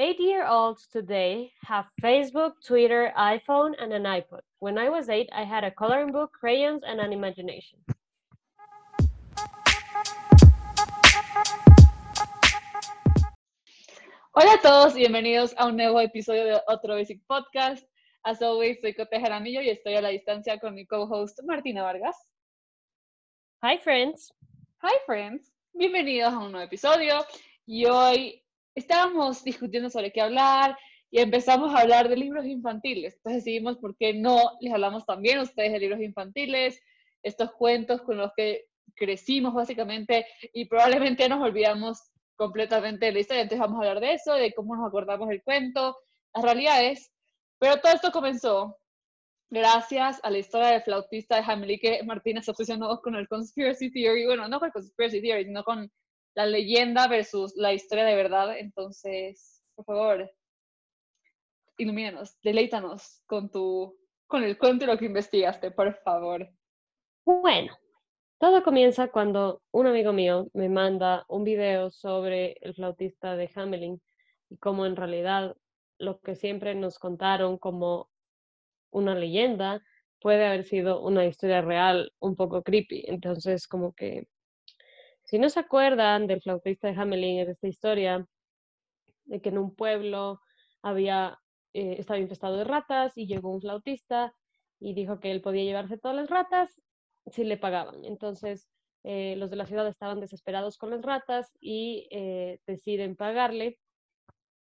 Eight-year-olds today have Facebook, Twitter, iPhone, and an iPod. When I was eight, I had a coloring book, crayons, and an imagination. Hola a todos y bienvenidos a un nuevo episodio de Otro Basic Podcast. As always, soy Cote Jaramillo y estoy a la distancia con mi co-host Martina Vargas. Hi, friends. Hi, friends. Bienvenidos a un nuevo episodio. Y hoy estábamos discutiendo sobre qué hablar y empezamos a hablar de libros infantiles. Entonces decidimos por qué no les hablamos también a ustedes de libros infantiles, estos cuentos con los que crecimos básicamente y probablemente nos olvidamos completamente de la historia. Entonces vamos a hablar de eso, de cómo nos acordamos del cuento, las realidades. Pero todo esto comenzó gracias a la historia del flautista de Hamley que Martina se obsesionó con el conspiracy theory, bueno, no con el conspiracy theory, sino con la leyenda versus la historia de verdad. Entonces, por favor, ilumínanos, deleítanos con tu, con el cuento y lo que investigaste, por favor. Bueno, todo comienza cuando un amigo mío me manda un video sobre el flautista de Hamelin y cómo en realidad lo que siempre nos contaron como una leyenda puede haber sido una historia real un poco creepy. Entonces, como que si no se acuerdan del flautista de Hamelin, es esta historia de que en un pueblo había, eh, estaba infestado de ratas y llegó un flautista y dijo que él podía llevarse todas las ratas si le pagaban. Entonces, eh, los de la ciudad estaban desesperados con las ratas y eh, deciden pagarle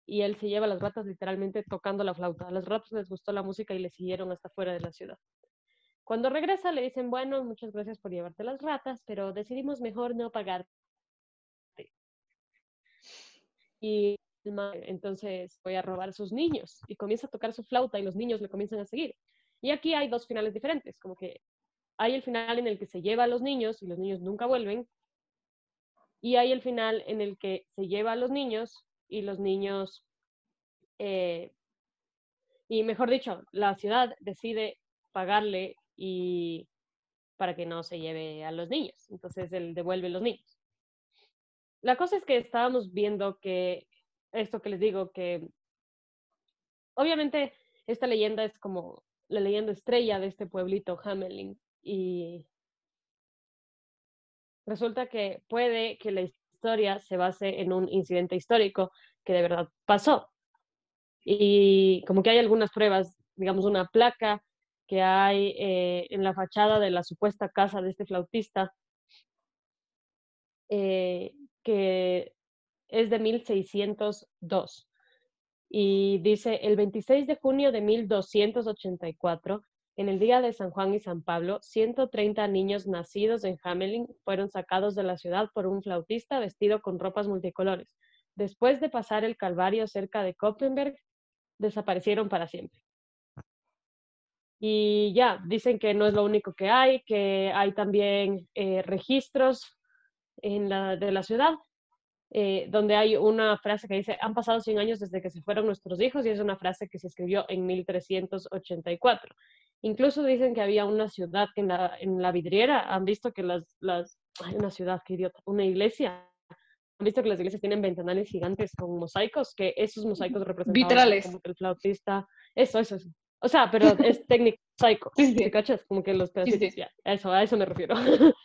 y él se lleva las ratas literalmente tocando la flauta. A las ratas les gustó la música y le siguieron hasta fuera de la ciudad. Cuando regresa le dicen, bueno, muchas gracias por llevarte las ratas, pero decidimos mejor no pagar. Y entonces voy a robar a sus niños y comienza a tocar su flauta y los niños le comienzan a seguir. Y aquí hay dos finales diferentes, como que hay el final en el que se lleva a los niños y los niños nunca vuelven, y hay el final en el que se lleva a los niños y los niños, eh, y mejor dicho, la ciudad decide pagarle y para que no se lleve a los niños. Entonces él devuelve los niños. La cosa es que estábamos viendo que esto que les digo, que obviamente esta leyenda es como la leyenda estrella de este pueblito Hamelin y resulta que puede que la historia se base en un incidente histórico que de verdad pasó. Y como que hay algunas pruebas, digamos una placa que hay eh, en la fachada de la supuesta casa de este flautista, eh, que es de 1602. Y dice, el 26 de junio de 1284, en el día de San Juan y San Pablo, 130 niños nacidos en Hamelin fueron sacados de la ciudad por un flautista vestido con ropas multicolores. Después de pasar el Calvario cerca de Koppenberg, desaparecieron para siempre. Y ya, dicen que no es lo único que hay, que hay también eh, registros en la, de la ciudad, eh, donde hay una frase que dice, han pasado 100 años desde que se fueron nuestros hijos, y es una frase que se escribió en 1384. Incluso dicen que había una ciudad que en la, en la vidriera, han visto que las, las, hay una ciudad, qué idiota, una iglesia, han visto que las iglesias tienen ventanales gigantes con mosaicos, que esos mosaicos representan Vitrales. como que el flautista, eso, eso, eso. O sea, pero es técnico psycho. Sí, sí. ¿Te cachas? Como que los pedacitos. sí. ya, a eso, a eso me refiero.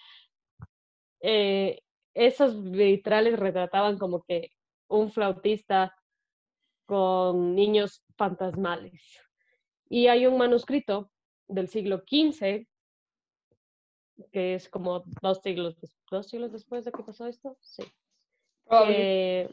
Eh, esos vitrales retrataban como que un flautista con niños fantasmales. Y hay un manuscrito del siglo XV, que es como dos siglos, dos siglos después de que pasó esto. Sí. Eh,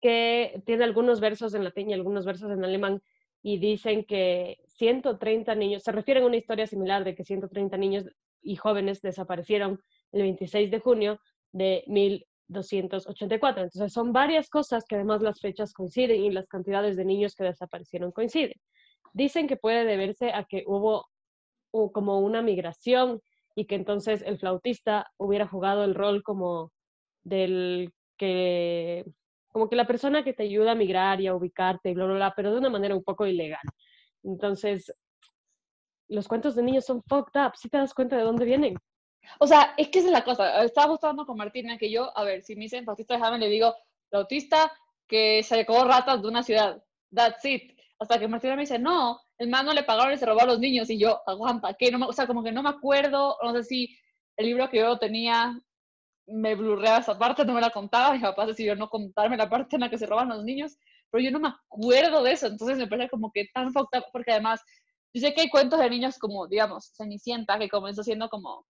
que tiene algunos versos en latín y algunos versos en alemán y dicen que 130 niños, se refieren a una historia similar de que 130 niños y jóvenes desaparecieron el 26 de junio de 1284. Entonces son varias cosas que además las fechas coinciden y las cantidades de niños que desaparecieron coinciden. Dicen que puede deberse a que hubo como una migración y que entonces el flautista hubiera jugado el rol como del que como que la persona que te ayuda a migrar y a ubicarte y bla, bla, bla, pero de una manera un poco ilegal. Entonces, los cuentos de niños son fucked up, si te das cuenta de dónde vienen. O sea, es que esa es la cosa. Estaba hablando con Martina que yo, a ver, si me dicen Flautista de Hamelin, le digo, el autista que se sacó ratas de una ciudad. That's it. Hasta que Martina me dice, no, el man no le pagaron y se robó a los niños. Y yo, aguanta, que no me, o sea, como que no me acuerdo, no sé si el libro que yo tenía me blurreaba esa parte, no me la contaba, mis papás decidieron no contarme la parte en la que se roban los niños, pero yo no me acuerdo de eso, entonces me parece como que tan fucked porque además, yo sé que hay cuentos de niños como, digamos, Cenicienta, que comenzó siendo como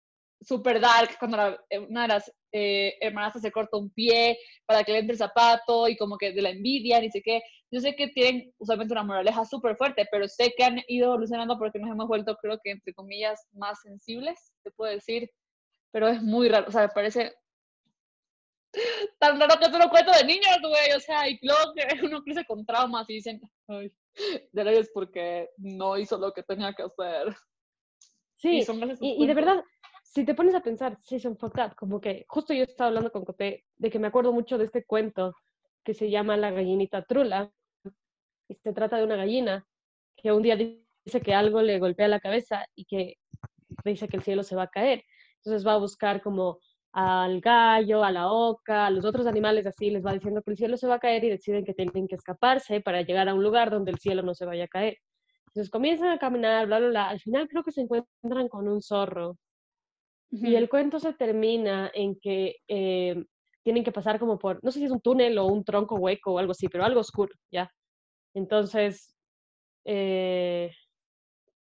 super dark, cuando eh, una de las eh, se corta un pie para que le entre el zapato y como que de la envidia, ni sé qué. Yo sé que tienen usualmente una moraleja súper fuerte, pero sé que han ido evolucionando porque nos hemos vuelto, creo que, entre comillas, más sensibles, te puedo decir. Pero es muy raro, o sea, me parece tan raro que es un cuento de niños, güey. O sea, y luego que uno crece con traumas y dicen, ay, de es porque no hizo lo que tenía que hacer. Sí, y, y de verdad, si te pones a pensar, sí, son fucked como que justo yo estaba hablando con Coté de que me acuerdo mucho de este cuento que se llama La gallinita trula, y se trata de una gallina que un día dice que algo le golpea la cabeza y que dice que el cielo se va a caer. Entonces va a buscar como al gallo, a la oca, a los otros animales así, les va diciendo que el cielo se va a caer y deciden que tienen que escaparse para llegar a un lugar donde el cielo no se vaya a caer. Entonces comienzan a caminar, bla, bla, bla. Al final creo que se encuentran con un zorro y el cuento se termina en que eh, tienen que pasar como por, no sé si es un túnel o un tronco hueco o algo así, pero algo oscuro, ¿ya? Entonces, eh,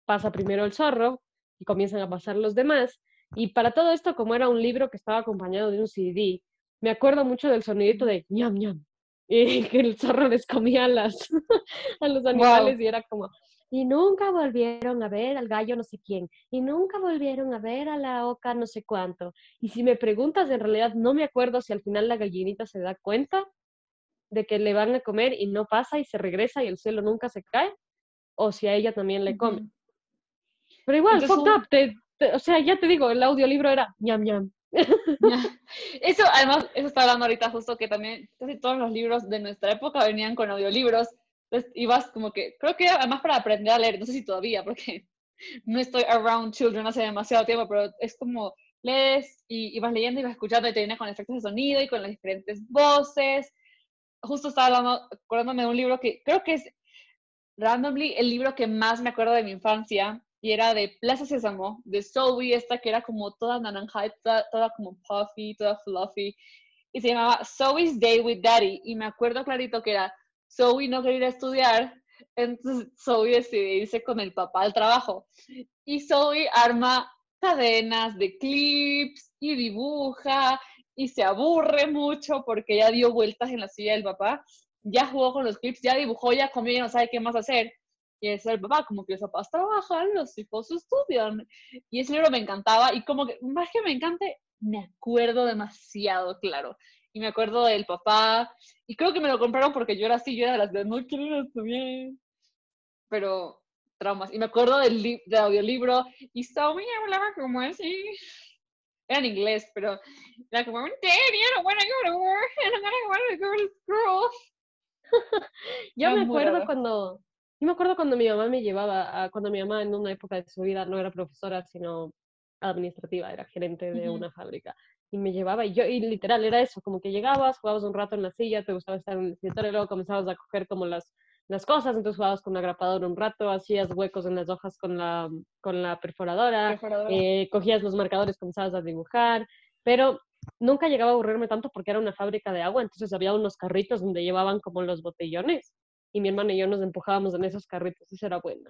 pasa primero el zorro y comienzan a pasar los demás. Y para todo esto, como era un libro que estaba acompañado de un CD, me acuerdo mucho del sonidito de ñam ñam, y que el zorro les comía a, las, a los animales y era como, y nunca volvieron a ver al gallo no sé quién, y nunca volvieron a ver a la oca no sé cuánto. Y si me preguntas, en realidad no me acuerdo si al final la gallinita se da cuenta de que le van a comer y no pasa y se regresa y el cielo nunca se cae, o si a ella también le come. Pero igual, fucked up, o sea, ya te digo, el audiolibro era ñam ñam. Eso, además, eso está hablando ahorita justo que también casi todos los libros de nuestra época venían con audiolibros entonces ibas como que, creo que además para aprender a leer, no sé si todavía, porque no estoy around children hace demasiado tiempo, pero es como lees y, ibas vas leyendo y vas escuchando y te viene con efectos de sonido y con las diferentes voces. Justo estaba hablando, acordándome de un libro que creo que es randomly el libro que más me acuerdo de mi infancia y era de Plaza Sésamo, de Zoe, esta que era como toda naranja, toda, toda como puffy, toda fluffy, y se llamaba Zoe's Day with Daddy, y me acuerdo clarito que era Zoe no quería estudiar, entonces Zoe decide irse con el papá al trabajo. Y Zoe arma cadenas de clips y dibuja y se aburre mucho porque ya dio vueltas en la silla del papá, ya jugó con los clips, ya dibujó, ya comió y no sabe qué más hacer. Y es el papá, como que los papás trabajan, los hijos estudian. Y ese libro me encantaba y como que, más que me encante, me acuerdo demasiado claro y me acuerdo del papá, y creo que me lo compraron porque yo era así, yo era de las de no quiero estudiar, pero traumas. Y me acuerdo del, del audiolibro, y Zoe hablaba como así, era en inglés, pero era como, Daddy, I don't want to go to work, I don't want to go to school. yo me acuerdo cuando, yo me acuerdo cuando mi mamá me llevaba, a, cuando mi mamá en una época de su vida no era profesora, sino administrativa, era gerente de una fábrica y me llevaba y yo, y literal era eso, como que llegabas, jugabas un rato en la silla, te gustaba estar en el escritorio, y luego comenzabas a coger como las, las cosas, entonces jugabas con la grapadora un rato, hacías huecos en las hojas con la, con la perforadora, Eh, cogías los marcadores, comenzabas a dibujar, pero nunca llegaba a aburrirme tanto porque era una fábrica de agua, entonces había unos carritos donde llevaban como los botellones y mi hermana y yo nos empujábamos en esos carritos, eso era bueno.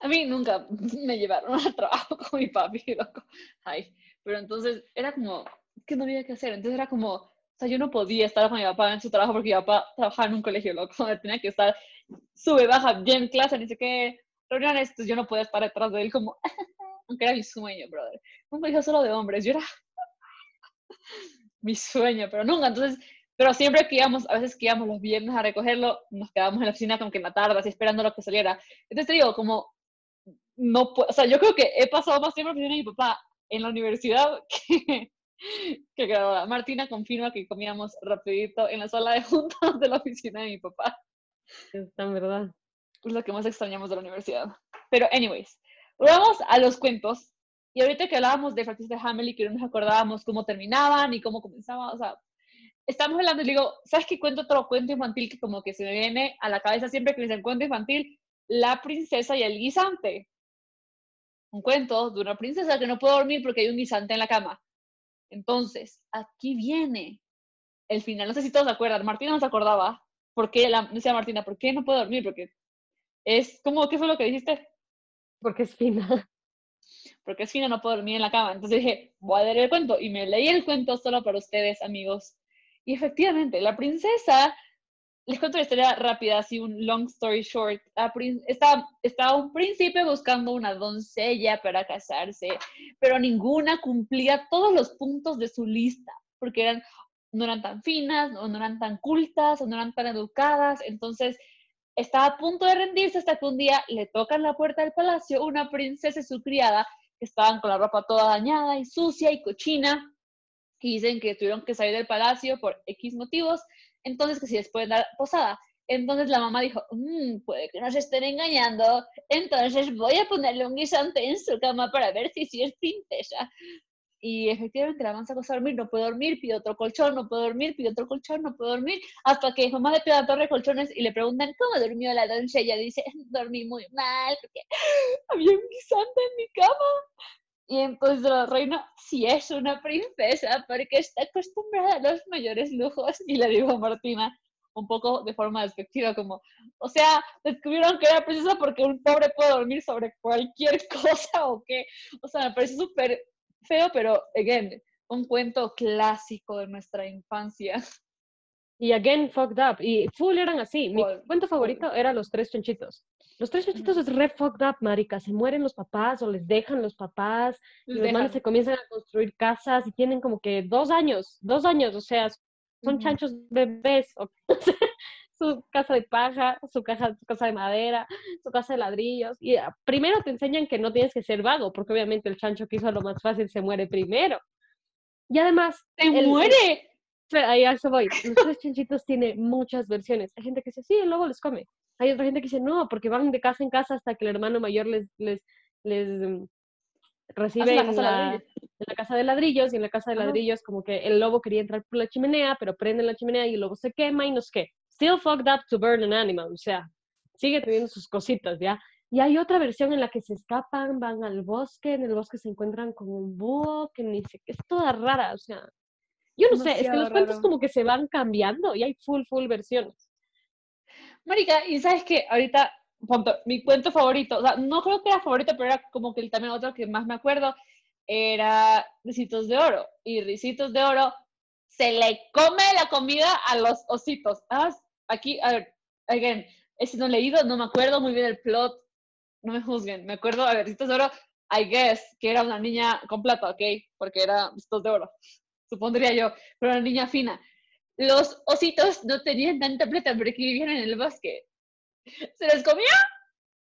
A mí nunca me llevaron al trabajo con mi papi, loco. Ay, pero entonces era como que no había que hacer. Entonces era como, o sea, yo no podía estar con mi papá en su trabajo porque mi papá trabajaba en un colegio loco, tenía que estar, sube, baja, bien clase, ni sé qué, reuniones, entonces yo no podía estar detrás de él como, aunque era mi sueño, brother. Un colegio solo de hombres, yo era mi sueño, pero nunca, entonces, pero siempre que íbamos, a veces que íbamos los viernes a recogerlo, nos quedábamos en la oficina como que en la tarde, así esperando lo que saliera. Entonces te digo, como, no puedo, o sea, yo creo que he pasado más tiempo que tiene mi papá en la universidad que, que graduada. Martina confirma que comíamos rapidito en la sala de juntas de la oficina de mi papá. Está en verdad. Es lo que más extrañamos de la universidad. Pero, anyways, vamos a los cuentos. Y ahorita que hablábamos de Francis de Hamley, que no nos acordábamos cómo terminaban y cómo comenzaban, o sea, estamos hablando y digo, ¿sabes qué cuento otro cuento infantil que como que se me viene a la cabeza siempre que me dicen cuento infantil? La princesa y el guisante. Un cuento de una princesa que no puede dormir porque hay un guisante en la cama. Entonces, aquí viene el final. No sé si todos se acuerdan. Martina no se acordaba. ¿Por qué? La, decía Martina, ¿por qué no puede dormir? Porque es como, ¿qué fue lo que dijiste? Porque es fina. Porque es fina, no puedo dormir en la cama. Entonces dije, voy a leer el cuento. Y me leí el cuento solo para ustedes, amigos. Y efectivamente, la princesa, les cuento la historia rápida, así un long story short. Estaba, un príncipe buscando una doncella para casarse, pero ninguna cumplía todos los puntos de su lista, porque eran, no eran tan finas, o no eran tan cultas, o no eran tan educadas. Entonces, estaba a punto de rendirse hasta que un día le tocan la puerta del palacio una princesa y su criada que estaban con la ropa toda dañada y sucia y cochina que dicen que tuvieron que salir del palacio por X motivos, entonces que si les pueden dar posada. Entonces la mamá dijo, mm, puede que nos estén engañando, entonces voy a ponerle un guisante en su cama para ver si sí es princesa. Y efectivamente la avanza a dormir, no puede dormir, pide otro colchón, no puede dormir, pide otro colchón, no puede dormir, hasta que mamá le pide a torre colchones y le preguntan, ¿cómo durmió la doncella? Dice, dormí muy mal porque había un guisante en mi cama. Y entonces la reina sí es una princesa porque está acostumbrada a los mayores lujos. Y le digo a Martina, un poco de forma despectiva, como, o sea, descubrieron que era princesa porque un pobre puede dormir sobre cualquier cosa o qué. O sea, me parece súper feo, pero, again, un cuento clásico de nuestra infancia. Y again, fucked up. Y full eran así. Mi cuento favorito era Los Tres Chanchitos. Los tres chanchitos es re fucked up, marica. Se mueren los papás o les dejan los papás. y los manes se comienzan a construir casas y tienen como que dos años, dos años, o sea, son chanchos bebés. su casa de paja, su casa, su casa de madera, su casa de ladrillos. Y ah, primero te enseñan que no tienes que ser vago, porque obviamente el chancho que hizo lo más fácil se muere primero. Y además... ¡Se muere! ahí a eso voy. Los tres chanchitos tiene muchas versiones. Hay gente que dice, sí, el lobo les come. Hay otra gente que dice, no, porque van de casa en casa hasta que el hermano mayor les, les, les mm, recibe en la, casa de ladrillos y en la casa de ladrillos como que el lobo quería entrar por la chimenea, pero prende la chimenea y el lobo se quema y no sé qué. Still fucked up to burn an animal, o sea, sigue teniendo sus cositas, ¿ya? Y hay otra versión en la que se escapan, van al bosque, en el bosque se encuentran con un búho, que ni sé, es toda rara, o sea, yo no sé, es que los cuentos como que se van cambiando y hay full, full versiones. Marica, y sabes que ahorita, mi cuento favorito, o sea, no creo que era favorito, pero era como que también otro que más me acuerdo, era Ricitos de Oro. Y Ricitos de Oro se le come la comida a los ositos. Ah, aquí, a ver, again, ese no he leído, no me acuerdo muy bien el plot, no me juzguen, me acuerdo, a ver, Ricitos de Oro, I guess, que era una niña con plata, ¿ok? Porque era Ricitos de Oro, supondría yo, pero una niña fina los ositos no tenían tanta plata porque vivían en el bosque. Se les comía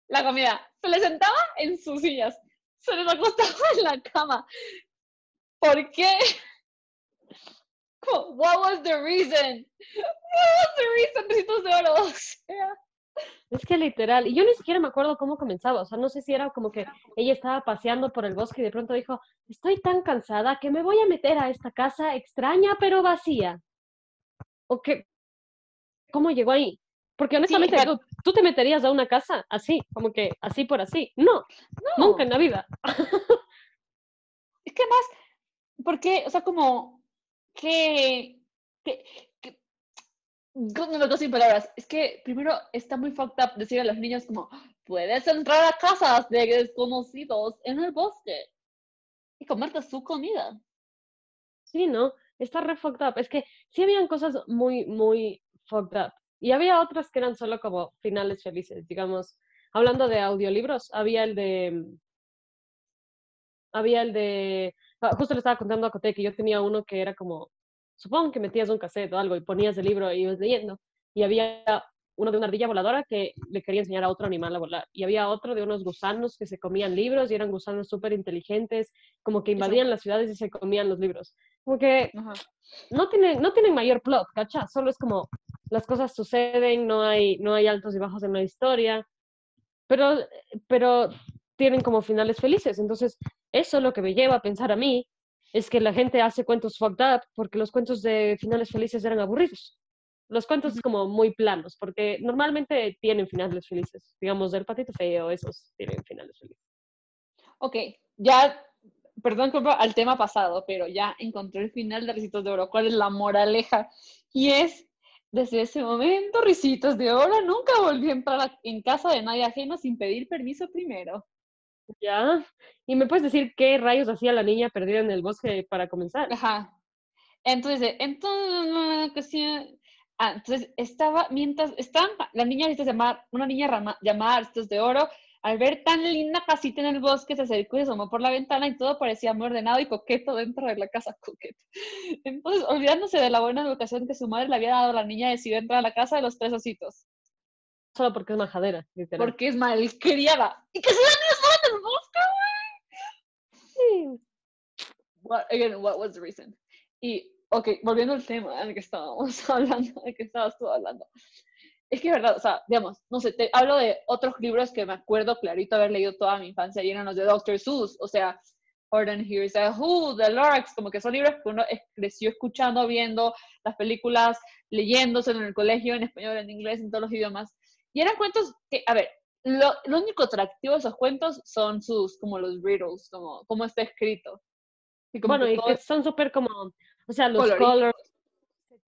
la comida, se les sentaba en sus sillas, se les acostaba en la cama. ¿Por qué? What was the reason? What was the reason, Ricitos de oro? Es que literal, y yo ni siquiera me acuerdo cómo comenzaba, o sea, no sé si era como que ella estaba paseando por el bosque y de pronto dijo, estoy tan cansada que me voy a meter a esta casa extraña pero vacía. ¿O qué? ¿Cómo llegó ahí? Porque honestamente, tú, te meterías a una casa así, como que así por así. No, nunca en la vida. es que más, porque, o sea, como que, que, no me quedo sin palabras. Es que primero está muy fucked up decir a los niños como, puedes entrar a casas de desconocidos en el bosque y comerte su comida. Sí, ¿no? Está re fucked up. Es que sí habían cosas muy, muy fucked up. Y había otras que eran solo como finales felices, digamos. Hablando de audiolibros, había el de... Había el de... Ah, justo le estaba contando a Cote que yo tenía uno que era como... Supongo que metías un cassette o algo y ponías el libro y ibas leyendo. Y había uno de una ardilla voladora que le quería enseñar a otro animal a volar. Y había otro de unos gusanos que se comían libros y eran gusanos súper inteligentes, como que invadían las ciudades y se comían los libros. Como que no tienen, no tienen mayor plot, ¿cacha? Solo es como las cosas suceden, no hay, no hay altos y bajos en la historia, pero, pero tienen como finales felices. Entonces, eso es lo que me lleva a pensar a mí es que la gente hace cuentos fucked up porque los cuentos de finales felices eran aburridos. Los cuentos como muy planos, porque normalmente tienen finales felices. Digamos, del patito feo, esos tienen finales felices. Ok, ya, perdón al tema pasado, pero ya encontré el final de Ricitos de Oro. ¿Cuál es la moraleja? Y es, desde ese momento, Ricitos de Oro nunca volví a entrar en casa de nadie ajeno sin pedir permiso primero. Ya. ¿Y me puedes decir qué rayos hacía la niña perdida en el bosque para comenzar? Ajá. Entonces, entonces, ah, entonces estaba, mientras estaban, la niña, llamar, una niña llamada Aristos de Oro, al ver tan linda casita en el bosque, se acercó y se asomó por la ventana y todo parecía muy ordenado y coqueto dentro de la casa coqueto. Entonces, olvidándose de la buena educación que su madre le había dado a la niña, decidió entrar a la casa de los tres ositos. Solo porque es majadera, literal. Porque es malcriada. Y que se dan en el bosque, güey. What, again, what was the reason? Y, ok, volviendo al tema del que estábamos hablando, de que estabas tú hablando es que es verdad, o sea, digamos, no sé, te hablo de otros libros que me acuerdo clarito haber leído toda mi infancia y eran los de Dr. Seuss, o sea, Jordan Here's a Who, The Larks, como que son libros que uno creció escuchando, viendo las películas, leyéndose en el colegio, en español, en inglés, en todos los idiomas. Y eran cuentos que, a ver, lo, único atractivo de esos cuentos son sus, como los riddles, como, como está escrito. Y como bueno, y que son súper como, o sea, los colors.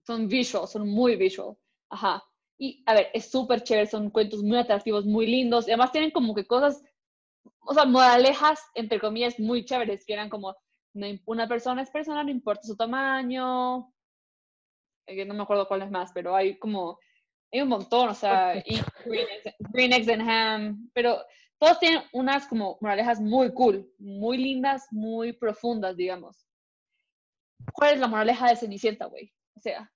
Son visual, son muy visual. Ajá. Y, a ver, es súper chévere, son cuentos muy atractivos, muy lindos, y además tienen como que cosas, o sea, moralejas, entre comillas, muy chéveres, que eran como, una persona es persona, no importa su tamaño, eh, no me acuerdo cuál es más, pero hay como, hay un montón, o sea, y Green Eggs, and Ham, pero todos tienen unas como moralejas muy cool, muy lindas, muy profundas, digamos. ¿Cuál es la moraleja de Cenicienta, güey? O sea.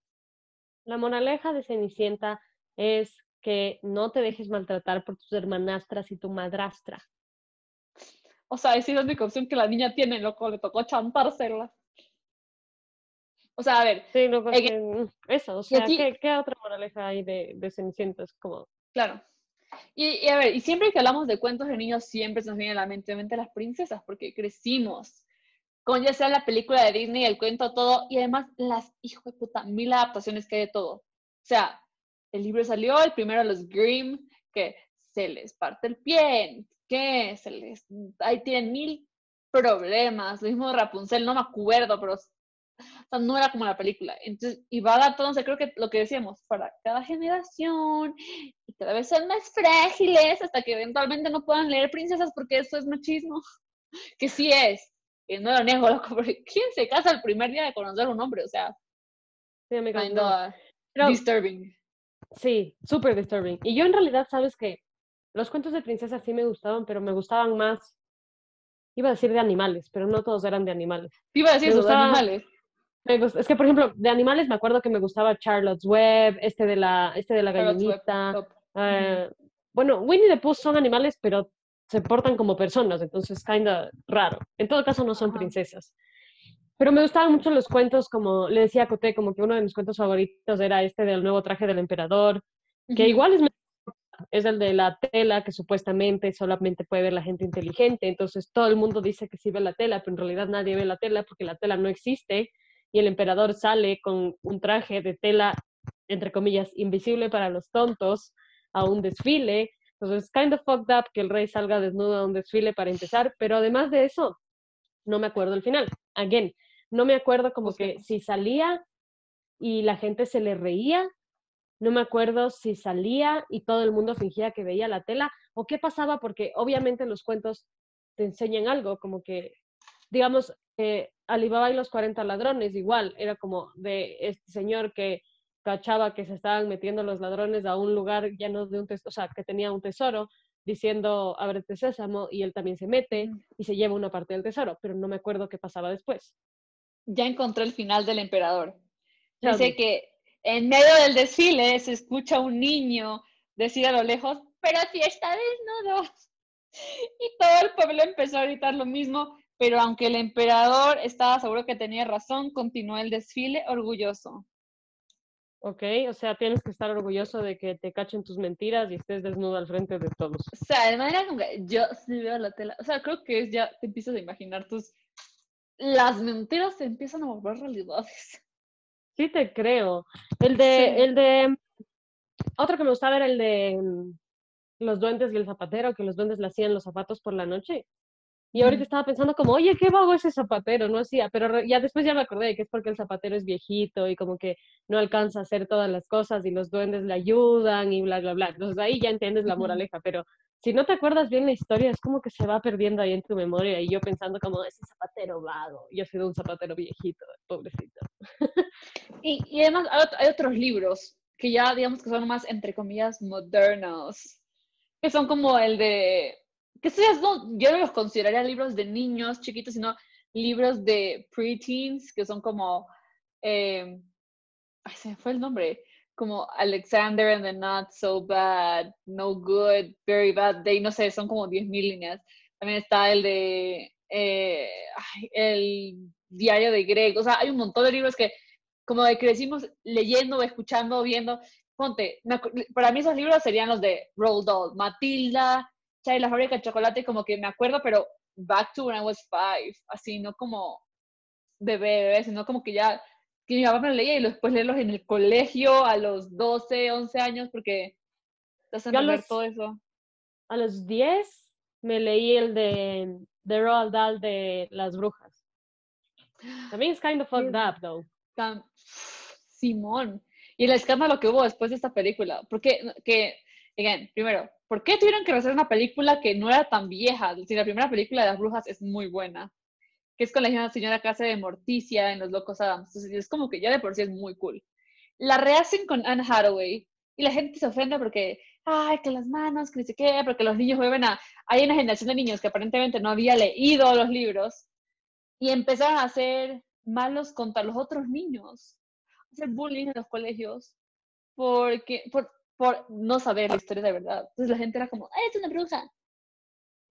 La moraleja de Cenicienta es que no te dejes maltratar por tus hermanastras y tu madrastra. O sea, es la única opción que la niña tiene, loco, le tocó chantársela. O sea, a ver. Sí, no, mm, eso, o sea, ¿qué, otra moraleja hay de, de Cenicientos? Como... Claro. Y, a ver, y siempre que hablamos de cuentos de niños, siempre se nos viene a la mente, mente las princesas, porque crecimos con ya sea la película de Disney, el cuento, todo, y además las, hijo de puta, mil adaptaciones que hay de todo. O sea, el libro salió, el primero los Grimm, que se les parte el pie, que se les, ahí tienen mil problemas, lo mismo de Rapunzel, no me acuerdo, pero no era como la película. Entonces, y va a dar todo, o creo que lo que decíamos, para cada generación, y cada vez son más frágiles hasta que eventualmente no puedan leer princesas porque eso es machismo, que sí es, que no lo niego, loco, porque ¿quién se casa el primer día de conocer un hombre? O sea, sí, me disturbing. Sí, súper disturbing. Y yo en realidad, sabes que los cuentos de princesas sí me gustaban, pero me gustaban más, iba a decir de animales, pero no todos eran de animales. Iba a decir de animales. es que, por ejemplo, de animales me acuerdo que me gustaba Charlotte's Web, este de la, este de la gallinita. Eh, bueno, Winnie the Pooh son animales, pero se portan como personas, entonces kinda raro. En todo caso no son princesas. Pero me gustaban mucho los cuentos, como le decía a Coté, como que uno de mis cuentos favoritos era este del nuevo traje del emperador, que igual es, es el de la tela, que supuestamente solamente puede ver la gente inteligente, entonces todo el mundo dice que sí ve la tela, pero en realidad nadie ve la tela porque la tela no existe y el emperador sale con un traje de tela, entre comillas, invisible para los tontos a un desfile. Entonces, kind of fucked up que el rey salga desnudo a un desfile para empezar, pero además de eso, no me acuerdo el final. Again, no me acuerdo como que si salía y la gente se le reía, no me acuerdo si salía y todo el mundo fingía que veía la tela o qué pasaba, porque obviamente los cuentos te enseñan algo, como que, digamos, eh, Alibaba y los 40 ladrones, igual, era como de este señor que cachaba que se estaban metiendo los ladrones a un lugar lleno de un tesoro, o sea, que tenía un tesoro, diciendo, ábrete sésamo, y él también se mete y se lleva una parte del tesoro, pero no me acuerdo qué pasaba después ya encontré el final del emperador. Dice que en medio del desfile se escucha un niño decir a lo lejos, pero si está desnudo. Y todo el pueblo empezó a gritar lo mismo, pero aunque el emperador estaba seguro que tenía razón, continuó el desfile orgulloso. Ok, o sea, tienes que estar orgulloso de que te cachen tus mentiras y estés desnudo al frente de todos. O sea, de manera como que yo sí veo la tela, o sea, creo que es ya te empiezas a imaginar tus las mentiras se empiezan a volver realidades. Sí, te creo. El de, el de, otro que me gustaba era el de mm, los duendes y el zapatero, que los duendes le hacían los zapatos por la noche. Y ahorita estaba pensando como, oye, qué vago ese zapatero, no hacía, pero ya después ya me acordé que es porque el zapatero es viejito y como que no alcanza a hacer todas las cosas y los duendes le ayudan y bla, bla, bla. Entonces ahí ya entiendes la moraleja, pero si no te acuerdas bien la historia, es como que se va perdiendo ahí en tu memoria y yo pensando como, ese zapatero vago, yo he sido un zapatero viejito, pobrecito. y, y además hay otros libros que ya digamos que son más, entre comillas, modernos, que son como el de que no, yo no los consideraría libros de niños chiquitos, sino libros de preteens, que son como, eh, ay, se me fue el nombre, como Alexander and the Not So Bad, No Good, Very Bad Day, no sé, son como 10.000 líneas. También está el de, eh, el diario de Greg, o sea, hay un montón de libros que como de crecimos leyendo, escuchando, viendo. Ponte, para mí esos libros serían los de Roald Dahl, Matilda, Chay, la fábrica de chocolate, como que me acuerdo, pero back to when I was five, así, no como de bebé, sino como que ya, que mi papá me leía y después leerlos en el colegio a los 12, 11 años, porque te hacen ver todo eso. A los 10 me leí el de, de Roald Dahl de Las Brujas. También es kind of fucked up, though. Simón. Y el escándalo que hubo después de esta película, porque, que, again, primero, ¿Por qué tuvieron que hacer una película que no era tan vieja? Si la primera película de las brujas es muy buena, que es con la señora Casa de Morticia en Los Locos Adams. Entonces es como que ya de por sí es muy cool. La rehacen con Anne Hathaway y la gente se ofende porque, ay, que las manos, que ni sé qué, porque los niños vuelven a... Hay una generación de niños que aparentemente no había leído los libros y empezaron a hacer malos contra los otros niños, hacer bullying en los colegios, porque, por, por no saber la historia de verdad. Entonces la gente era como, es una bruja!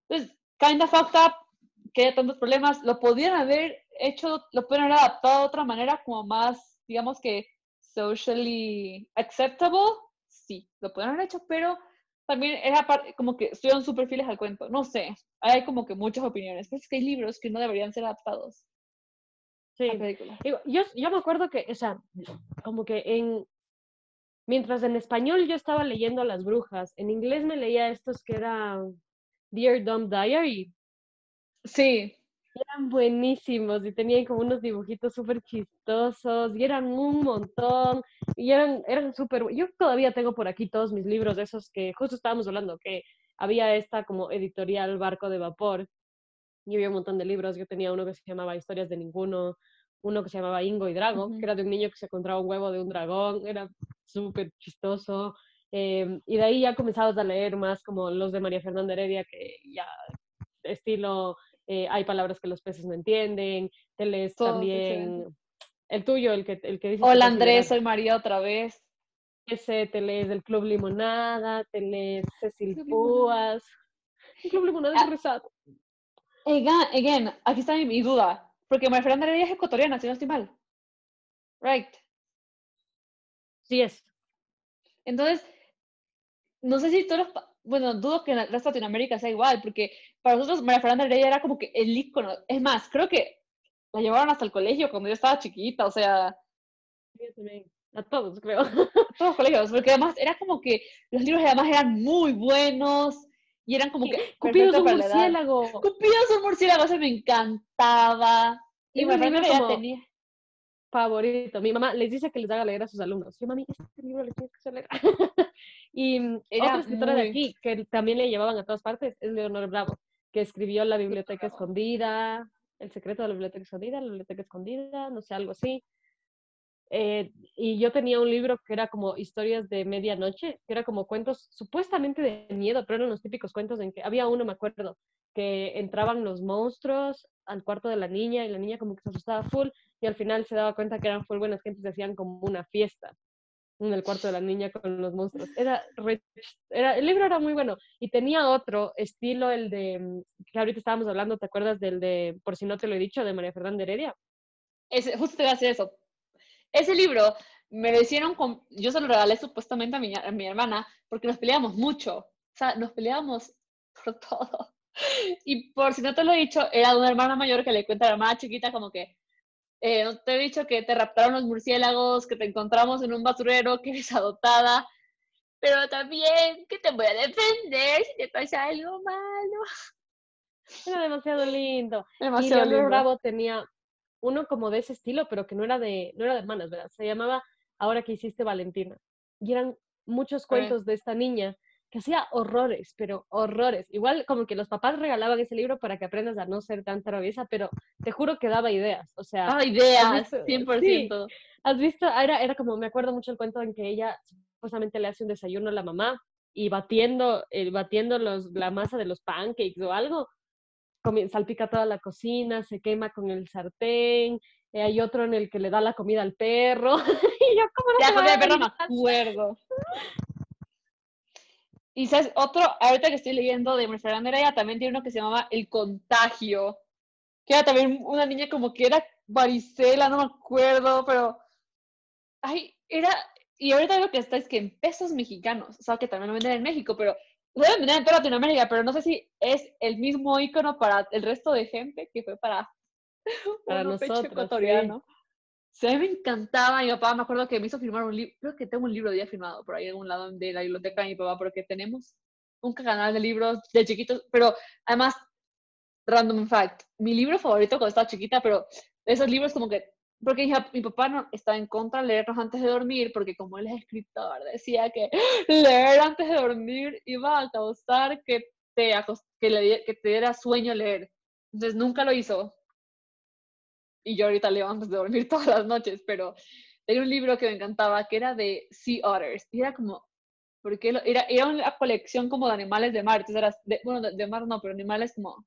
Entonces, kinda fucked up, que hay tantos problemas. Lo podían haber hecho, lo podían haber adaptado de otra manera, como más, digamos que socially acceptable. Sí, lo podían haber hecho, pero también era como que estuvieron súper fieles al cuento. No sé, hay como que muchas opiniones. Pero es que hay libros que no deberían ser adaptados. Sí. Yo, yo me acuerdo que, o sea, como que en, Mientras en español yo estaba leyendo Las Brujas, en inglés me leía estos que eran Dear Dumb Diary. Sí. Eran buenísimos y tenían como unos dibujitos súper chistosos y eran un montón y eran, eran súper... Yo todavía tengo por aquí todos mis libros de esos que justo estábamos hablando, que había esta como editorial Barco de Vapor y había un montón de libros. Yo tenía uno que se llamaba Historias de Ninguno, uno que se llamaba Ingo y Drago, que era de un niño que se encontraba un huevo de un dragón, era súper chistoso. Em, y de ahí ya comenzabas a leer más como los de María Fernanda Heredia, que ya estilo, eh, hay palabras que los peces no entienden, te lees también el tuyo, el que, el que dice... Hola Andrés, soy María otra vez. Ese, te lees del Club Limonada, te lees Cecil Púas. El Club Limonada es ah, rezado. Again, aquí está mi duda. Porque María Fernanda Heredia es ecuatoriana, si no estoy mal. Right. Sí es. Entonces, no sé si todos los, bueno, dudo que en el resto de Latinoamérica sea igual, porque para nosotros María Fernanda Heredia era como que el ícono. Es más, creo que la llevaron hasta el colegio cuando yo estaba chiquita, o sea... A todos, creo. A todos los colegios, porque además era como que los libros además eran muy buenos, y eran como que. Cupido es un murciélago. Cupido es un murciélago, se me encantaba. Y, mi mamá ya tenía. Favorito. Mi mamá les dice que les haga leer a sus alumnos. Yo, mami, este libro les tienes que hacer leer. y mm, Era otra escritora de aquí que también le llevaban a todas partes es Leonor Bravo, que escribió La Biblioteca Escondida, El secreto de la Biblioteca Escondida, La Biblioteca Escondida, no sé, algo así. Eh, y yo tenía un libro que era como historias de medianoche, que era como cuentos supuestamente de miedo, pero eran los típicos cuentos en que había uno, me acuerdo, que entraban los monstruos al cuarto de la niña y la niña como que se asustaba full y al final se daba cuenta que eran full buenas gentes y hacían como una fiesta en el cuarto de la niña con los monstruos. Era, era, el libro era muy bueno y tenía otro estilo, el de, mm, que ahorita estábamos hablando, ¿te acuerdas del de, por si no te lo he dicho, de María Fernanda Heredia? Ese, justo te voy a hacer eso, ese libro me lo hicieron con, yo se lo regalé supuestamente a mi, a mi hermana porque nos peleábamos mucho, o sea, nos peleábamos por todo. Y por si no te lo he dicho, era una hermana mayor que le cuenta a la hermana chiquita como que, eh, te he dicho que te raptaron los murciélagos, que te encontramos en un basurero, que eres adoptada, pero también que te voy a defender si te pasa algo malo. Era demasiado lindo. Demasiado y lindo. Bravo tenía uno como de ese estilo, pero que no era de, no era de hermanas, ¿verdad? Se llamaba Ahora que hiciste Valentina. Y eran muchos cuentos de esta niña que hacía horrores, pero horrores. Igual como que los papás regalaban ese libro para que aprendas a no ser tan traviesa, pero te juro que daba ideas. O sea, Ah, ideas, visto? 100%. ¿Has visto? Era, era como, me acuerdo mucho el cuento en que ella supuestamente le hace un desayuno a la mamá y batiendo, eh, batiendo los, la masa de los pancakes o algo, salpica toda la cocina, se quema con el sartén, eh, hay otro en el que le da la comida al perro. y yo, ¿cómo no Ya, me acuerdo. Y sabes, otro, ahorita que estoy leyendo de Fernanda Heredia, también tiene uno que se llamaba El Contagio, que era también una niña como que era varicela, no me acuerdo, pero, ay, era, y ahorita lo que está es que en pesos mexicanos, o sea, que también lo venden en México, pero lo deben vender en toda Latinoamérica, pero no sé si es el mismo icono para el resto de gente que fue para, Para nosotros, ecuatoriano. Sí, mí me encantaba. Mi papá me acuerdo que me hizo firmar un libro. Creo que tengo un libro día firmado por ahí en un lado de la biblioteca de mi papá, porque tenemos un canal de libros de chiquitos. Pero además, random fact: mi libro favorito cuando estaba chiquita, pero esos libros como que. Porque mi, mi papá no, estaba en contra de leerlos antes de dormir, porque como él es escritor, decía que leer antes de dormir iba a causar que te, que, le que te diera sueño leer. Entonces nunca lo hizo y yo ahorita leo antes de dormir todas las noches, pero tenía un libro que me encantaba que era de Sea Otters y era como, porque lo- era, era una colección como de animales de mar, entonces era, de- bueno, de, de mar no, pero animales como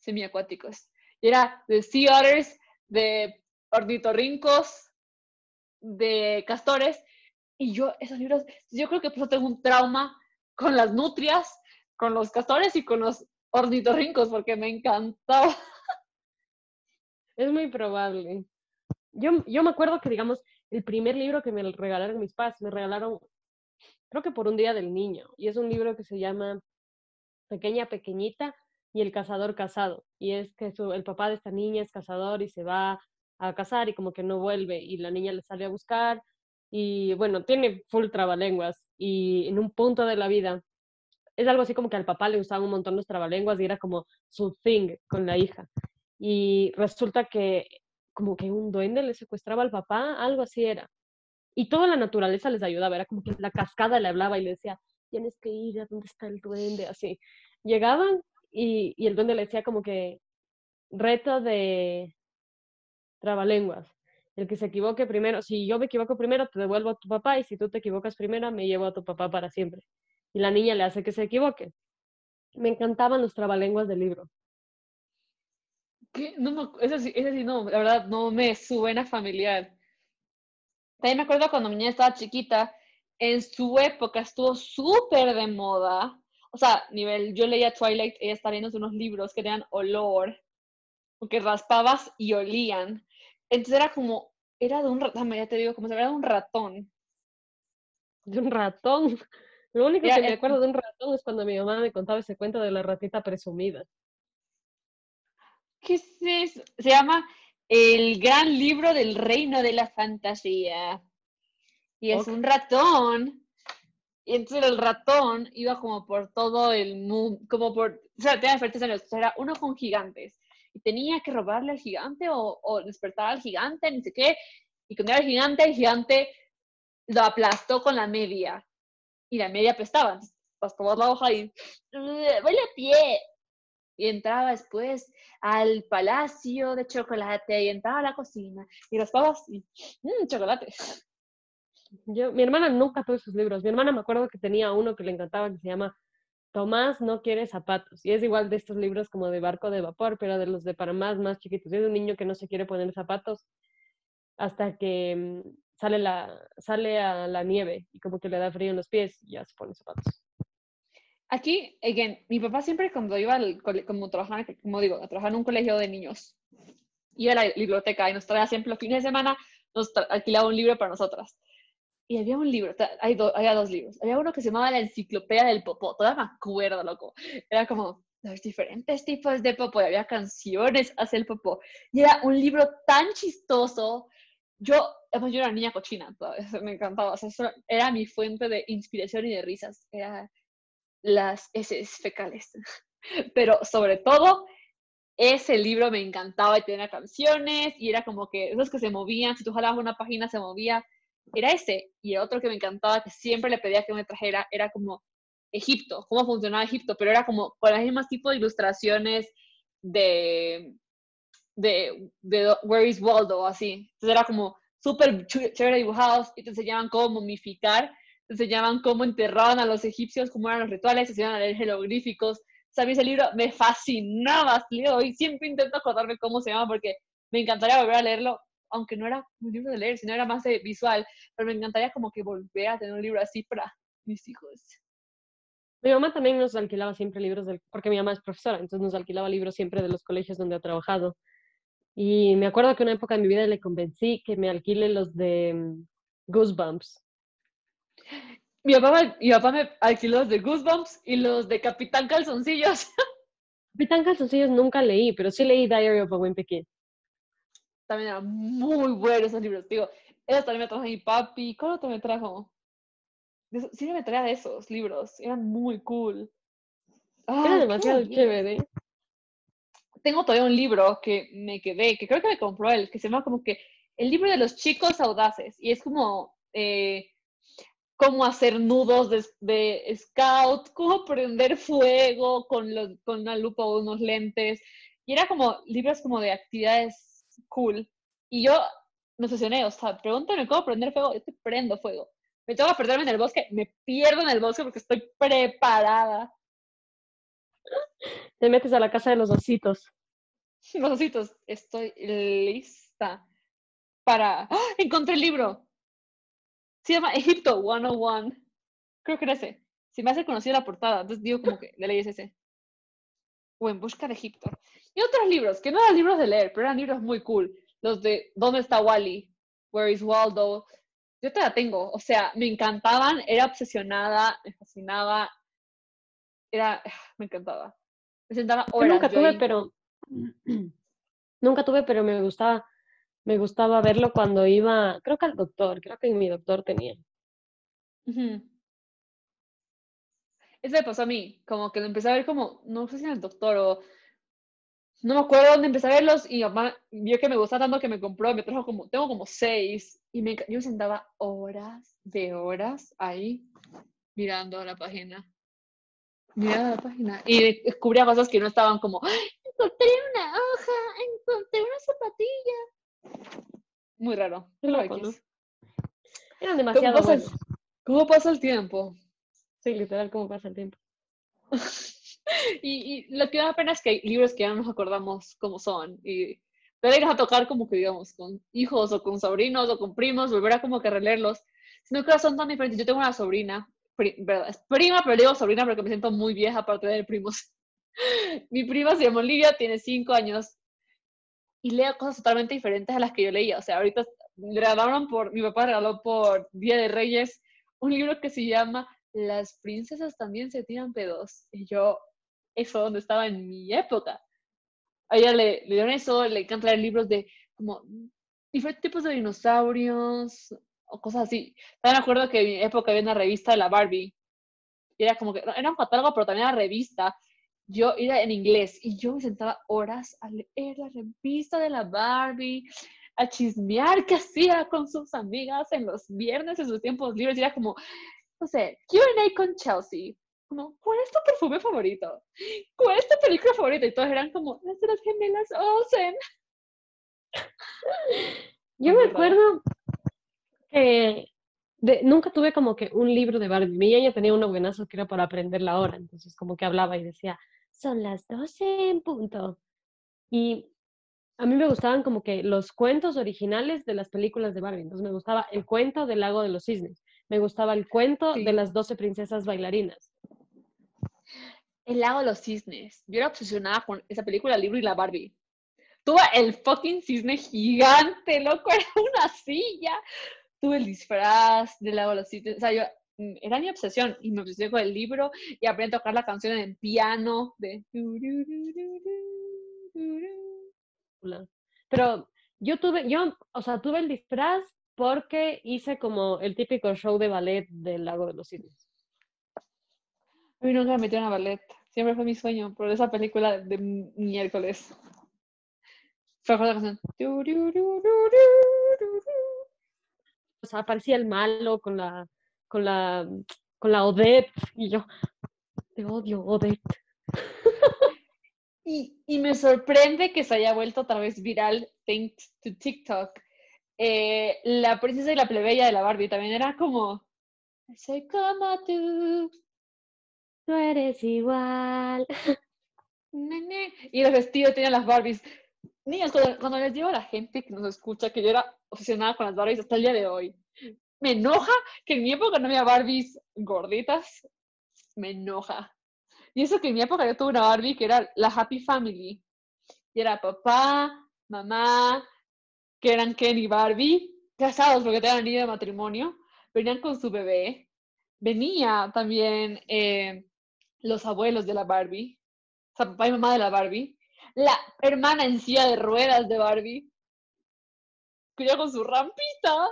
semiacuáticos. Y era de Sea Otters, de ornitorrincos, de castores, y yo esos libros, yo creo que por eso tengo un trauma con las nutrias, con los castores y con los ornitorrincos, porque me encantaba. Es muy probable. Yo, yo me acuerdo que, digamos, el primer libro que me regalaron mis padres, me regalaron, creo que por un día del niño, y es un libro que se llama Pequeña Pequeñita y el cazador casado. Y es que el papá de esta niña es cazador y se va a cazar y como que no vuelve, y la niña le sale a buscar, y bueno, tiene full trabalenguas, y en un punto de la vida, es algo así como que al papá le gustaban un montón los trabalenguas y era como su thing con la hija y resulta que como que un duende le secuestraba al papá, algo así era. Y toda la naturaleza les ayudaba, era como que la cascada le hablaba y le decía, tienes que ir a donde está el duende, así. Llegaban y el duende le decía como que reto de trabalenguas. El que se equivoque primero, si yo me equivoco primero, te devuelvo a tu papá y si tú te equivocas primero, me llevo a tu papá para siempre. Y la niña le hace que se equivoque. Me encantaban los trabalenguas del libro. ¿Qué? No me ese sí, ese sí no, la verdad no me suena familiar. También me acuerdo cuando mi niña estaba chiquita, en su época estuvo súper de moda. O sea, nivel, yo leía Twilight, ella estaba leyendo unos libros que tenían olor, porque raspabas y olían. Entonces era como, era de un ratón, ya te digo, como si fuera de un ratón. De un ratón. Lo único Era que me el- acuerdo de un ratón es cuando mi mamá me contaba ese cuento de la ratita presumida. ¿Qué es eso? Se llama El gran libro del reino de la fantasía. Y es un ratón. Y entonces el ratón iba como por todo el mundo, como por, o sea, tenía diferentes años. O sea, era uno con gigantes. Y tenía que robarle al gigante o, o despertar al gigante, ni sé qué. Y cuando era el gigante, el gigante lo aplastó con la media. Y la media apestaba. Entonces, Vas tomar la hoja y huele a pie. Y entraba después al palacio de chocolate y entraba a la cocina y las pavas y mmm, chocolate. Yo, mi hermana nunca tuvo esos libros. Mi hermana me acuerdo que tenía uno que le encantaba que se llama Tomás no quiere zapatos. Y es igual de estos libros como de barco de vapor, pero de los de para más, más chiquitos. Es un niño que no se quiere poner zapatos hasta que mm, sale, la, sale a la nieve y como que le da frío en los pies y ya se pone zapatos. Aquí, again, mi papá siempre cuando iba al como trabajaba, como digo, a trabajar en un colegio de niños, iba a la biblioteca y nos traía siempre los fines de semana, nos alquilaba un libro para nosotras. Y había un libro, hay do- había dos libros. Había uno que se llamaba La Enciclopedia del Popó, todavía me acuerdo, loco. Era como los diferentes tipos de popó, y había canciones hacia el popó. Y era un libro tan chistoso. Yo, yo era una niña cochina, me encantaba. O sea, era mi fuente de inspiración y de risas. Era las heces fecales. Pero sobre todo, ese libro me encantaba y tenía canciones y era como que esos que se movían, si tú jalabas una página se movía, era ese. Y otro que me encantaba, que siempre le pedía que me trajera, era como Egipto, cómo funcionaba Egipto, pero era como con las mismas tipos de ilustraciones de, de, de Where is Waldo, así. Entonces era como súper chévere dibujados y te enseñaban cómo momificar, enseñaban cómo enterraban a los egipcios, cómo eran los rituales, enseñaban a leer jeroglíficos, sea, ese libro me fascinaba y siempre intento acordarme cómo se llama porque me encantaría volver a leerlo, aunque no era un libro de leer, sino era más de visual, pero me encantaría como que volver a tener un libro así para mis hijos. Mi mamá también nos alquilaba siempre libros, porque mi mamá es profesora, entonces nos alquilaba libros siempre de los colegios donde ha trabajado. Y me acuerdo que una época en mi vida le convencí que me alquile los de mm, Goosebumps. Mi papá, mi papá me alquiló los de Goosebumps y los de Capitán Calzoncillos. Capitán Calzoncillos nunca leí, pero sí leí Diary of a Wimpy Kid. También eran muy buenos esos libros. Digo, eso también me trajo mi papi. ¿Cuál otro me trajo? Sí me traía de esos libros. Eran muy cool. Era demasiado chévere. Tengo todavía un libro que me quedé, que creo que me compró él, que se llama como que El libro de los chicos audaces. Y es como eh, cómo hacer nudos de, scout, cómo prender fuego con, los, con una lupa o unos lentes. Y era como libros como de actividades cool. Y yo me obsesioné, o sea, pregúntame cómo prender fuego, yo te prendo fuego. Me tengo que perderme en el bosque, me pierdo en el bosque porque estoy preparada. Te metes a la casa de los ositos. Los ositos, estoy lista para... ¡Ah! Encontré el libro. Se llama Egipto 101. Creo que era ese. Si me hace conocida la portada, entonces digo como que de leyes ese. O En Busca de Egipto. Y otros libros, que no eran libros de leer, pero eran libros muy cool. Los de ¿Dónde está Wally? Where is Waldo? Yo te la tengo. O sea, me encantaban, era obsesionada, me fascinaba. Era, me encantaba. Me sentaba horas. nunca tuve, pero. nunca tuve, pero me gustaba me gustaba verlo cuando iba, creo que al doctor, creo que mi doctor tenía. Eso me pasó a mí, como que lo empecé a ver como, no sé si en el doctor o no me acuerdo dónde empecé a verlos y mi mamá vio que me gustaba tanto que me compró me trajo como, tengo como seis y me, yo me sentaba horas de horas ahí mirando la página. Mirando la página y descubría cosas que no estaban como, encontré una hoja, encontré una zapatilla muy raro. Eran demasiado ¿Cómo pasa, ¿Cómo pasa el tiempo? Sí, literal, ¿cómo pasa el tiempo? y, lo que da pena es que hay libros que ya no nos acordamos cómo son. Y te a tocar como que, digamos, con hijos o con sobrinos o con primos, volver a como que releerlos. Sino que son tan diferentes. Yo tengo una sobrina, es prima, pero digo sobrina porque me siento muy vieja aparte de primos. Mi prima se llama Olivia, tiene cinco años y leo cosas totalmente diferentes a las que yo leía. O sea, ahorita regalaron por, mi papá regaló por Día de Reyes un libro que se llama Las princesas también se tiran pedos. Y yo, eso donde estaba en mi época. A ella le, le dieron eso, le encanta leer libros de como diferentes tipos de dinosaurios o cosas así. También me acuerdo que en mi época había una revista de la Barbie. Y era como que, era un catálogo, pero también era revista yo era en inglés y yo me sentaba horas a leer la revista de la Barbie, a chismear qué hacía con sus amigas en los viernes en sus tiempos libres. Y era como, no sé, QA con Chelsea. Como, ¿cuál es tu perfume favorito? ¿Cuál es tu película favorita? Y todos eran como, las de las gemelas Olsen. Yo me acuerdo que nunca tuve como que un libro de Barbie. Mi ella tenía uno buenazo que era para aprender la hora. Entonces, como que hablaba y decía, son las 12 en punto. Y a mí me gustaban como que los cuentos originales de las películas de Barbie. Entonces me gustaba el cuento del lago de los cisnes. Me gustaba el cuento de las 12 princesas bailarinas. El lago de los cisnes. Yo era obsesionada con esa película, el libro y la Barbie. Tuve el fucking cisne gigante, loco, era una silla. Tuve el disfraz del lago de los cisnes. O sea, yo era mi obsesión y me obsesioné con el libro y aprendí a tocar la canción en piano de... Pero yo tuve, yo, o sea, tuve el disfraz porque hice como el típico show de ballet del Lago de los Cisnes. A mí nunca me metieron a ballet. Siempre fue mi sueño, por esa película de miércoles. Fue la canción. O sea, aparecía el malo con la, con la, con la Odette y yo, te odio, Odette. Y, y, me sorprende que se haya vuelto otra vez viral thanks to TikTok. Eh, la princesa y la plebeya de la Barbie también era como, soy como tú, no eres igual. Y los vestidos tenían las Barbies. Niñas, cuando, les digo a la gente que nos escucha que yo era obsesionada con las Barbies hasta el día de hoy, me enoja que en mi época no había Barbies gorditas. Me enoja. Y eso que en mi época yo tuve una Barbie que era la Happy Family. Y era papá, mamá, que eran Ken y Barbie, casados porque tenían anillo de matrimonio, venían con su bebé. Venía también eh, los abuelos de la Barbie, o sea, papá y mamá de la Barbie, la hermana en silla de ruedas de Barbie, que con su rampita,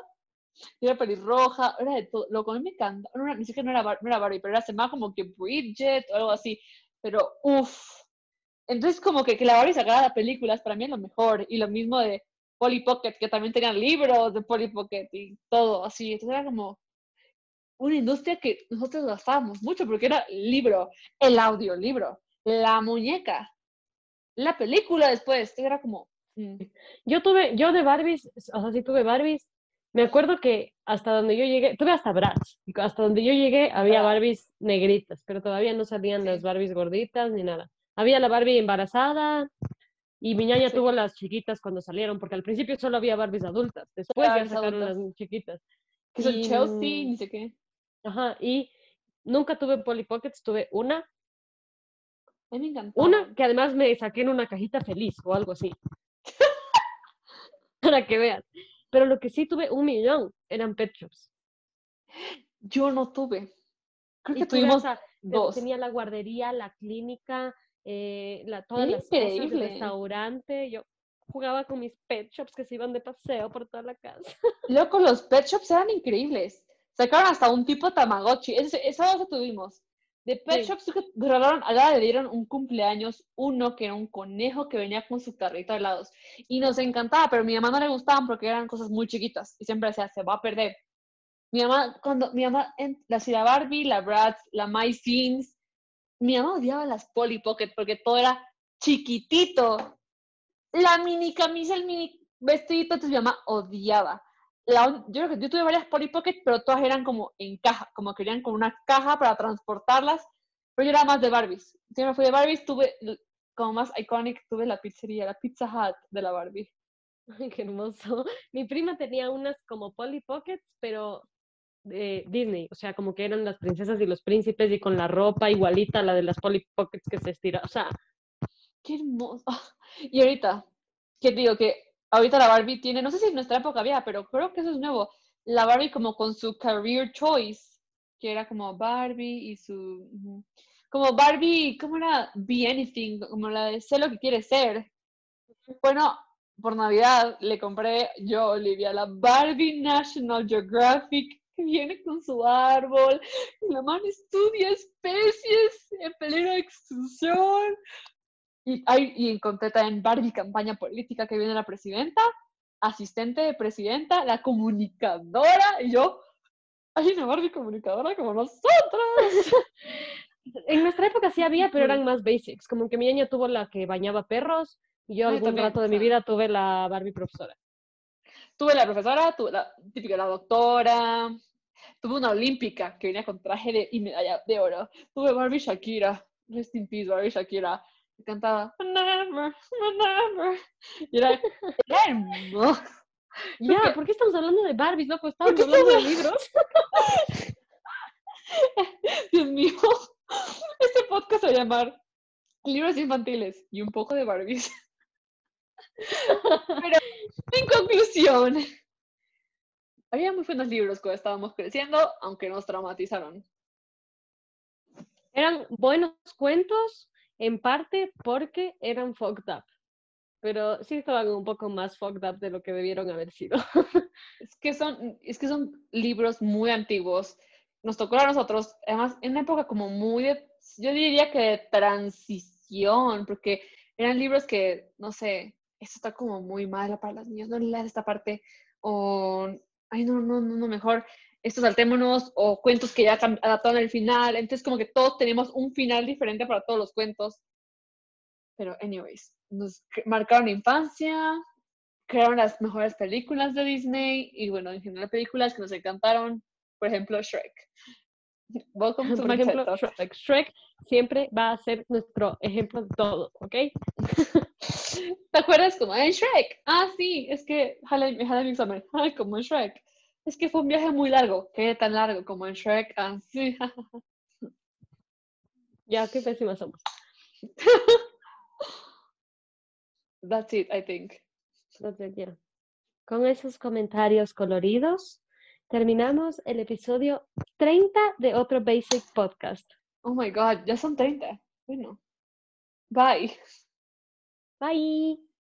era pelirroja, era de todo, lo que a mí me encanta, no, ni siquiera no era, no era Barbie, pero era más como que Bridget o algo así, pero uff. Entonces como que, que la Barbie sacara películas para mí es lo mejor, y lo mismo de Polly Pocket, que también tenían libros de Polly Pocket y todo así, entonces era como, una industria que nosotros gastábamos mucho porque era libro, el audiolibro, la muñeca, la película después, era como... Mm. Yo tuve, yo de Barbies, o sea, sí tuve Barbies, me acuerdo que hasta donde yo llegué, tuve hasta Bratz, hasta donde yo llegué había Barbies negritas, pero todavía no salían las Barbies gorditas ni nada. Había la Barbie embarazada y mi ñaña tuvo las chiquitas cuando salieron, porque al principio solo había Barbies adultas, después ya sacaron las chiquitas. Que son Chelsea, ni sé qué. Ajá, y nunca tuve Polly Pockets, tuve una. A mí me encantó. Una que además me saqué en una cajita feliz o algo así. Para que veas. Pero lo que sí tuve un millón eran pet shops. Yo no tuve. Creo que tuvimos dos. Tenía la guardería, la clínica, eh, la, todas las cosas del restaurante. Yo jugaba con mis pet shops que se iban de paseo por toda la casa. Loco, los pet shops eran increíbles. Sacaron hasta un tipo Tamagotchi. Esa vez tuvimos. De Pet Shops regalaron, a la le dieron un cumpleaños, uno que era un conejo que venía con su carrito de helados. Y nos encantaba, pero a mi mamá no le gustaban porque eran cosas muy chiquitas. Y siempre decía, se va a perder. Mi mamá, cuando mi mamá, en la ciudad Barbie, la Bratz, la My Scenes, mi mamá odiaba las Polly Pocket porque todo era chiquitito. La mini camisa, el mini vestidito, entonces mi mamá odiaba yo creo que yo tuve varias Polly Pocket, pero todas eran como en caja, como querían con una caja para transportarlas, pero yo era más de Barbies. Siempre fui de Barbies, tuve como más iconic, tuve la pizzería, la Pizza Hut de la Barbie. Ay, qué hermoso. Mi prima tenía unas como Polly Pockets, pero de Disney, o sea, como que eran las princesas y los príncipes y con la ropa igualita a la de las Polly Pockets que se estira, o sea, qué hermoso. Y ahorita, ¿qué digo? Que ahorita la Barbie tiene, no sé si en nuestra época había, pero creo que eso es nuevo. La Barbie como con su career choice, que era como Barbie y su... Como Barbie, ¿cómo era? Be anything, como la de sé lo que quiere ser. Bueno, por Navidad le compré yo, Olivia, la Barbie National Geographic que viene con su árbol, la mano estudia especies en peligro de extinción, y, hay, y encontré también Barbie campaña política que viene la presidenta, asistente de presidenta, la comunicadora, y yo, hay una Barbie comunicadora como nosotros. en nuestra época sí había, pero eran más basics, como que mi niña tuvo la que bañaba perros, y yo algún rato de mi vida tuve la Barbie profesora. Tuve la profesora, tuve la típica la doctora, tuve una olímpica que venía con traje de, y medalla de oro, tuve Barbie Shakira, rest in peace Barbie Shakira, cantaba Never, never. Y era, hermoso. Ya, ¿por qué estamos hablando de Barbies, loco? Estamos hablando de libros. Dios mío, este podcast se va a llamar Libros infantiles y un poco de Barbies. Pero, en conclusión, había muy buenos libros cuando estábamos creciendo, aunque nos traumatizaron. Eran buenos cuentos, en parte porque eran fucked up, pero sí estaban un poco más fucked up de lo que debieron haber sido. es, que son, es que son libros muy antiguos. Nos tocó a nosotros, además, en una época como muy de, yo diría que de transición, porque eran libros que, no sé, esto está como muy mal para los niños, no leas esta parte, o, ay, no, no, no, no, mejor estos saltémonos, o cuentos que ya adaptaron el final, entonces como que todos tenemos un final diferente para todos los cuentos. Pero, anyways, nos marcaron infancia, crearon las mejores películas de Disney, y bueno, en general películas que nos encantaron, por ejemplo, Shrek. Welcome to Por ejemplo, Shrek. Shrek siempre va a ser nuestro ejemplo de todo, ¿ok? ¿Te acuerdas como en Shrek? Ah, sí, es que jale, mi examen. Ay, como en Shrek. Es que fue un viaje muy largo. ¿Qué tan largo como en Shrek? Ah, sí. ya, qué pésimas somos. That's it, I think. That's it, yeah. Con esos comentarios coloridos, terminamos el episodio 30 de otro Basic Podcast. Oh my God, ya son 30. Bueno. Bye. Bye.